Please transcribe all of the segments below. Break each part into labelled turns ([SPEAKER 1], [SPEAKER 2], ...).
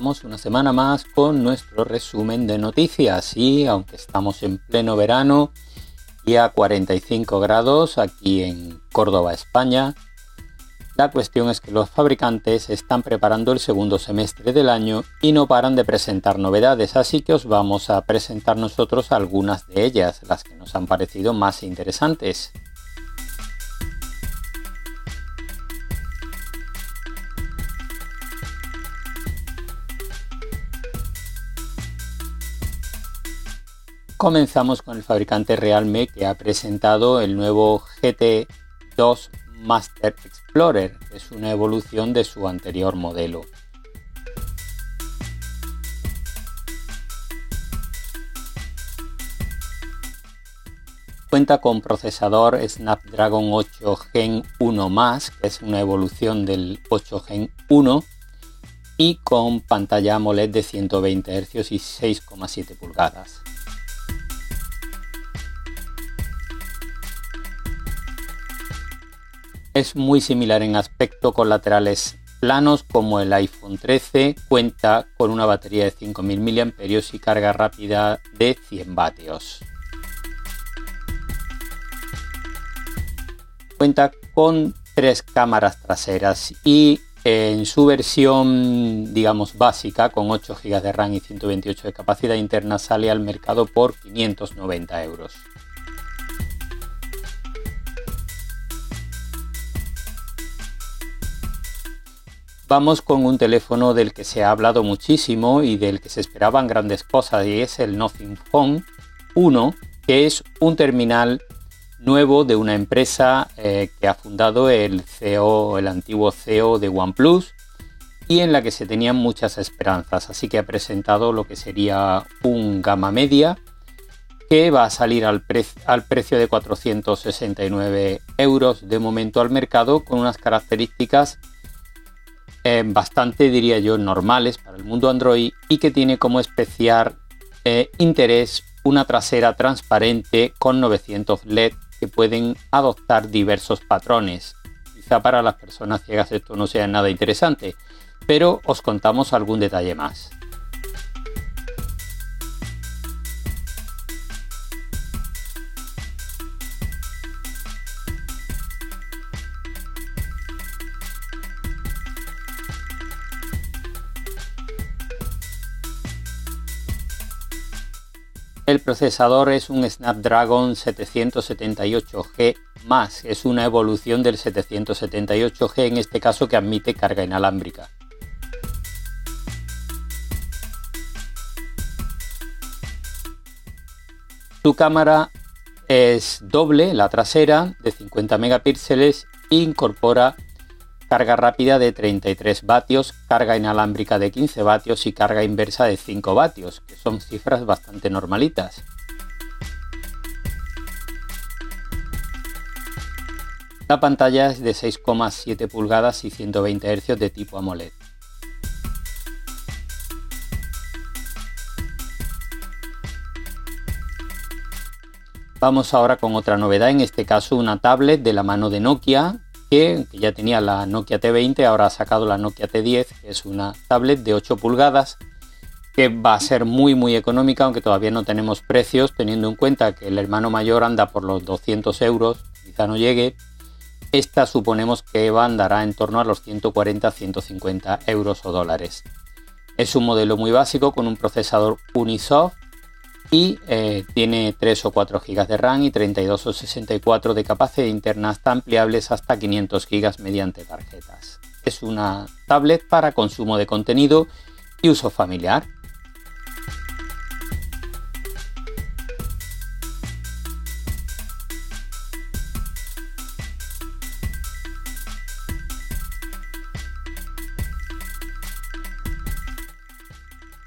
[SPEAKER 1] una semana más con nuestro resumen de noticias y aunque estamos en pleno verano y a 45 grados aquí en Córdoba, España, la cuestión es que los fabricantes están preparando el segundo semestre del año y no paran de presentar novedades, así que os vamos a presentar nosotros algunas de ellas, las que nos han parecido más interesantes. Comenzamos con el fabricante Realme que ha presentado el nuevo GT2 Master Explorer, es una evolución de su anterior modelo. Cuenta con procesador Snapdragon 8 Gen 1 que es una evolución del 8 Gen 1, y con pantalla AMOLED de 120 Hz y 6,7 pulgadas. Es muy similar en aspecto con laterales planos como el iPhone 13, cuenta con una batería de 5000 mAh y carga rápida de 100 vatios. Cuenta con tres cámaras traseras y en su versión digamos básica con 8 GB de RAM y 128 de capacidad interna sale al mercado por 590 euros. Vamos con un teléfono del que se ha hablado muchísimo y del que se esperaban grandes cosas y es el Nothing Phone 1, que es un terminal nuevo de una empresa eh, que ha fundado el CEO, el antiguo CEO de OnePlus y en la que se tenían muchas esperanzas. Así que ha presentado lo que sería un gama media que va a salir al, al precio de 469 euros de momento al mercado con unas características eh, bastante, diría yo, normales para el mundo Android y que tiene como especial eh, interés una trasera transparente con 900 LED que pueden adoptar diversos patrones. Quizá para las personas ciegas esto no sea nada interesante, pero os contamos algún detalle más. El procesador es un Snapdragon 778G es una evolución del 778G en este caso que admite carga inalámbrica. Su cámara es doble, la trasera, de 50 megapíxeles e incorpora carga rápida de 33 vatios, carga inalámbrica de 15 vatios y carga inversa de 5 vatios, que son cifras bastante normalitas. La pantalla es de 6,7 pulgadas y 120 Hz de tipo AMOLED. Vamos ahora con otra novedad, en este caso una tablet de la mano de Nokia que, ya tenía la Nokia T20, ahora ha sacado la Nokia T10, que es una tablet de 8 pulgadas que va a ser muy muy económica, aunque todavía no tenemos precios, teniendo en cuenta que el hermano mayor anda por los 200 euros, quizá no llegue. Esta suponemos que va andará en torno a los 140-150 euros o dólares. Es un modelo muy básico con un procesador Unisoft y eh, tiene 3 o 4 GB de RAM y 32 o 64 de capacidad interna ampliables hasta 500 GB mediante tarjetas. Es una tablet para consumo de contenido y uso familiar.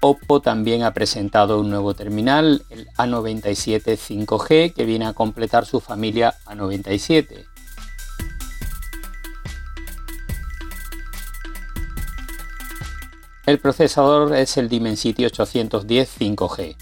[SPEAKER 1] Oppo también ha presentado un nuevo terminal, el A97 5G, que viene a completar su familia A97. El procesador es el Dimensity 810 5G.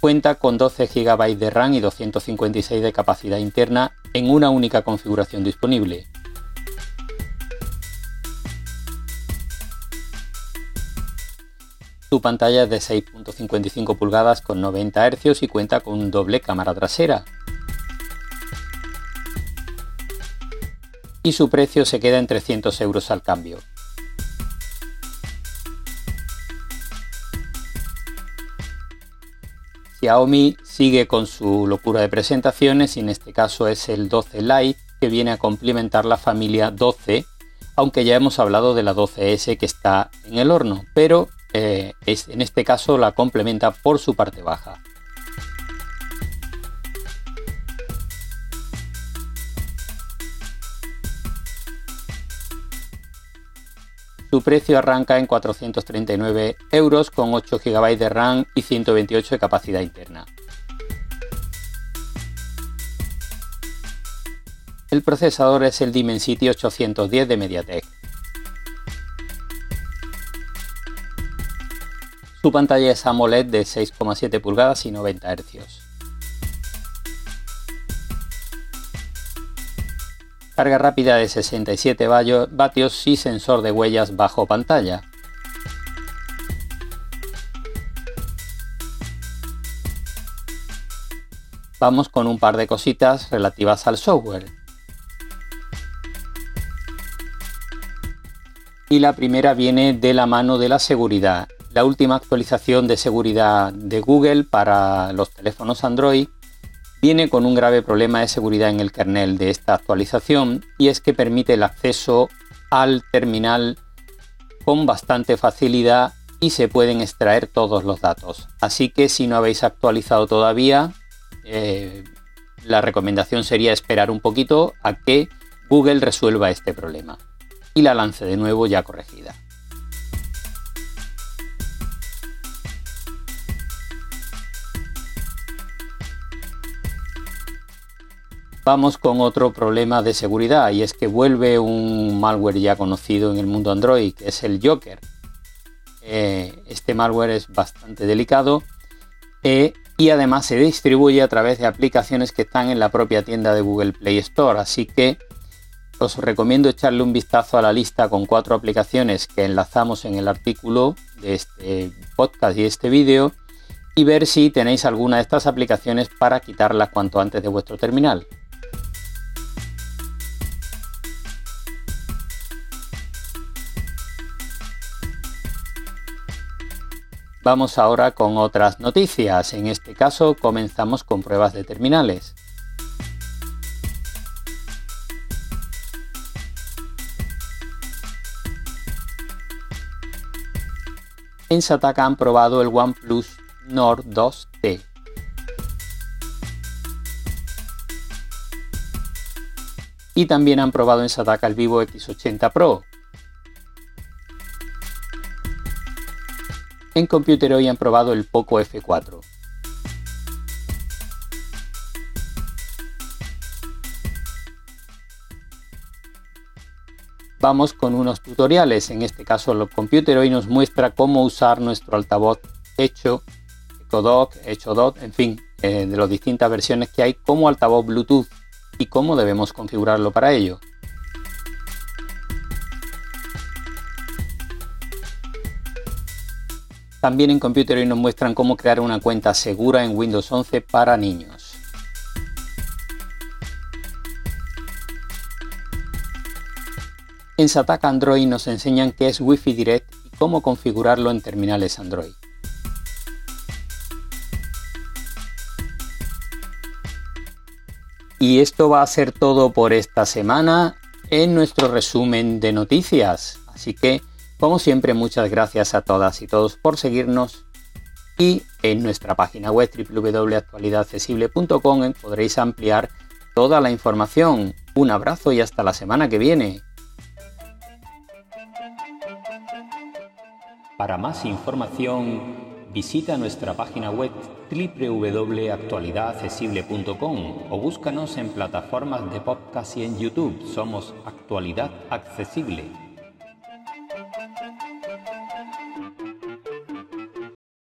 [SPEAKER 1] Cuenta con 12 GB de RAM y 256 de capacidad interna en una única configuración disponible. Su pantalla es de 6.55 pulgadas con 90 Hz y cuenta con doble cámara trasera. Y su precio se queda en 300 euros al cambio. Xiaomi sigue con su locura de presentaciones y en este caso es el 12 Lite que viene a complementar la familia 12, aunque ya hemos hablado de la 12S que está en el horno, pero eh, es, en este caso la complementa por su parte baja. Su precio arranca en 439 euros con 8 GB de RAM y 128 de capacidad interna. El procesador es el Dimensity 810 de MediaTek. Su pantalla es AMOLED de 6,7 pulgadas y 90 Hz. Carga rápida de 67 vatios y sensor de huellas bajo pantalla. Vamos con un par de cositas relativas al software. Y la primera viene de la mano de la seguridad. La última actualización de seguridad de Google para los teléfonos Android viene con un grave problema de seguridad en el kernel de esta actualización y es que permite el acceso al terminal con bastante facilidad y se pueden extraer todos los datos. Así que si no habéis actualizado todavía, eh, la recomendación sería esperar un poquito a que Google resuelva este problema y la lance de nuevo ya corregida. Vamos con otro problema de seguridad y es que vuelve un malware ya conocido en el mundo Android, que es el Joker. Eh, este malware es bastante delicado eh, y además se distribuye a través de aplicaciones que están en la propia tienda de Google Play Store, así que os recomiendo echarle un vistazo a la lista con cuatro aplicaciones que enlazamos en el artículo de este podcast y este vídeo y ver si tenéis alguna de estas aplicaciones para quitarlas cuanto antes de vuestro terminal. Vamos ahora con otras noticias. En este caso comenzamos con pruebas de terminales. En Sataka han probado el OnePlus Nord 2T. Y también han probado en Sataka el Vivo X80 Pro, En Computer hoy han probado el Poco F4. Vamos con unos tutoriales, en este caso el Computer hoy nos muestra cómo usar nuestro altavoz hecho, Ecodoc, Dot, en fin, eh, de las distintas versiones que hay como altavoz Bluetooth y cómo debemos configurarlo para ello. También en Computer hoy nos muestran cómo crear una cuenta segura en Windows 11 para niños. En Sataka Android nos enseñan qué es Wi-Fi Direct y cómo configurarlo en terminales Android. Y esto va a ser todo por esta semana en nuestro resumen de noticias. Así que como siempre, muchas gracias a todas y todos por seguirnos y en nuestra página web www.actualidadaccesible.com podréis ampliar toda la información. Un abrazo y hasta la semana que viene. Para más información, visita nuestra página web www.actualidadaccesible.com o búscanos en plataformas de podcast y en YouTube. Somos Actualidad Accesible.